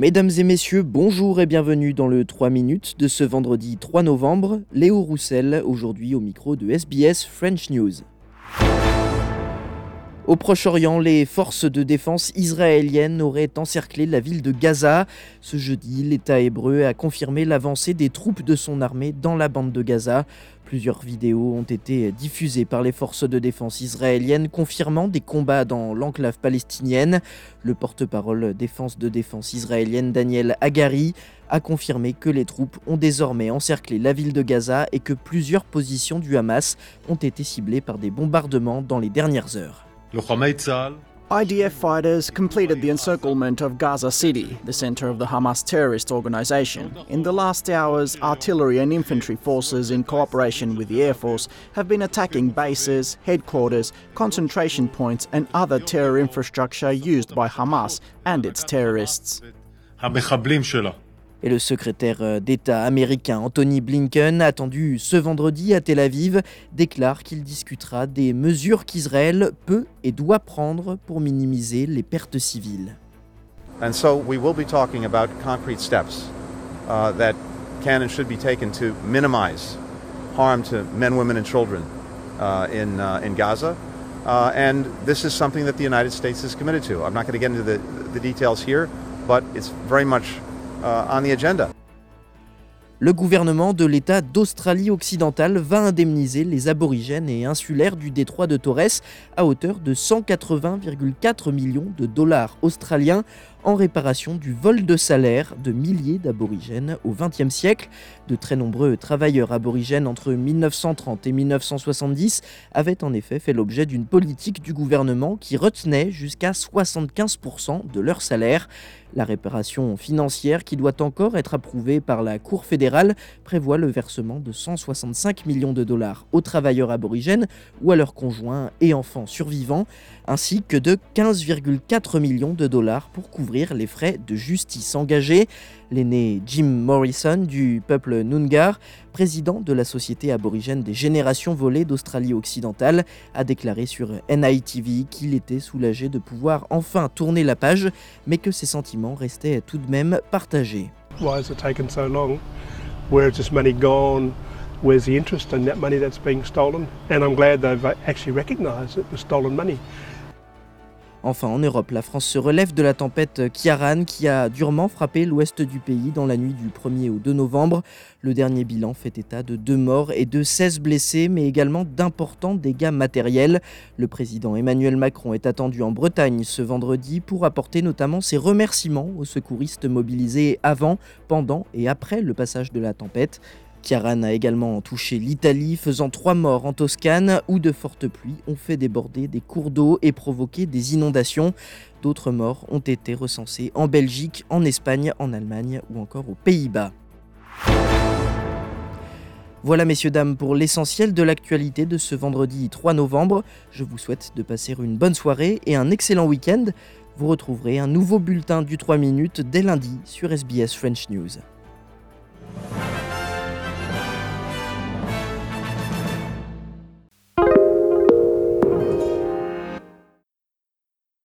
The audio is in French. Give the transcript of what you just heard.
Mesdames et messieurs, bonjour et bienvenue dans le 3 minutes de ce vendredi 3 novembre. Léo Roussel, aujourd'hui au micro de SBS French News. Au Proche-Orient, les forces de défense israéliennes auraient encerclé la ville de Gaza. Ce jeudi, l'État hébreu a confirmé l'avancée des troupes de son armée dans la bande de Gaza. Plusieurs vidéos ont été diffusées par les forces de défense israéliennes confirmant des combats dans l'enclave palestinienne. Le porte-parole défense de défense israélienne Daniel Agari a confirmé que les troupes ont désormais encerclé la ville de Gaza et que plusieurs positions du Hamas ont été ciblées par des bombardements dans les dernières heures. IDF fighters completed the encirclement of Gaza City, the center of the Hamas terrorist organization. In the last hours, artillery and infantry forces, in cooperation with the Air Force, have been attacking bases, headquarters, concentration points, and other terror infrastructure used by Hamas and its terrorists. Et le secrétaire euh, d'État américain Anthony Blinken, attendu ce vendredi à Tel Aviv, déclare qu'il discutera des mesures qu'Israël peut et doit prendre pour minimiser les pertes civiles. And so we will be talking about concrete steps uh, that can and should be taken to minimize harm to men, women, and children uh, in, uh, in Gaza. Uh, and this is something that the United States is committed to. I'm not going to get into the, the details here, but it's very much Uh, le gouvernement de l'État d'Australie occidentale va indemniser les aborigènes et insulaires du détroit de Torres à hauteur de 180,4 millions de dollars australiens en réparation du vol de salaire de milliers d'aborigènes au XXe siècle. De très nombreux travailleurs aborigènes entre 1930 et 1970 avaient en effet fait l'objet d'une politique du gouvernement qui retenait jusqu'à 75% de leur salaire. La réparation financière, qui doit encore être approuvée par la Cour fédérale, prévoit le versement de 165 millions de dollars aux travailleurs aborigènes ou à leurs conjoints et enfants survivants, ainsi que de 15,4 millions de dollars pour couvrir les frais de justice engagés. L'aîné Jim Morrison du peuple Noongar, président de la Société aborigène des générations volées d'Australie occidentale, a déclaré sur NITV qu'il était soulagé de pouvoir enfin tourner la page, mais que ses sentiments restaient tout de même partagés. Why has it taken so long? Where is this money gone? Where's the interest in that money that's being stolen? And I'm glad they've actually recognised it was stolen money. Enfin, en Europe, la France se relève de la tempête Kiaran qui a durement frappé l'ouest du pays dans la nuit du 1er au 2 novembre. Le dernier bilan fait état de deux morts et de 16 blessés, mais également d'importants dégâts matériels. Le président Emmanuel Macron est attendu en Bretagne ce vendredi pour apporter notamment ses remerciements aux secouristes mobilisés avant, pendant et après le passage de la tempête. Kiaran a également touché l'Italie, faisant trois morts en Toscane, où de fortes pluies ont fait déborder des cours d'eau et provoqué des inondations. D'autres morts ont été recensés en Belgique, en Espagne, en Allemagne ou encore aux Pays-Bas. Voilà messieurs dames pour l'essentiel de l'actualité de ce vendredi 3 novembre. Je vous souhaite de passer une bonne soirée et un excellent week-end. Vous retrouverez un nouveau bulletin du 3 minutes dès lundi sur SBS French News.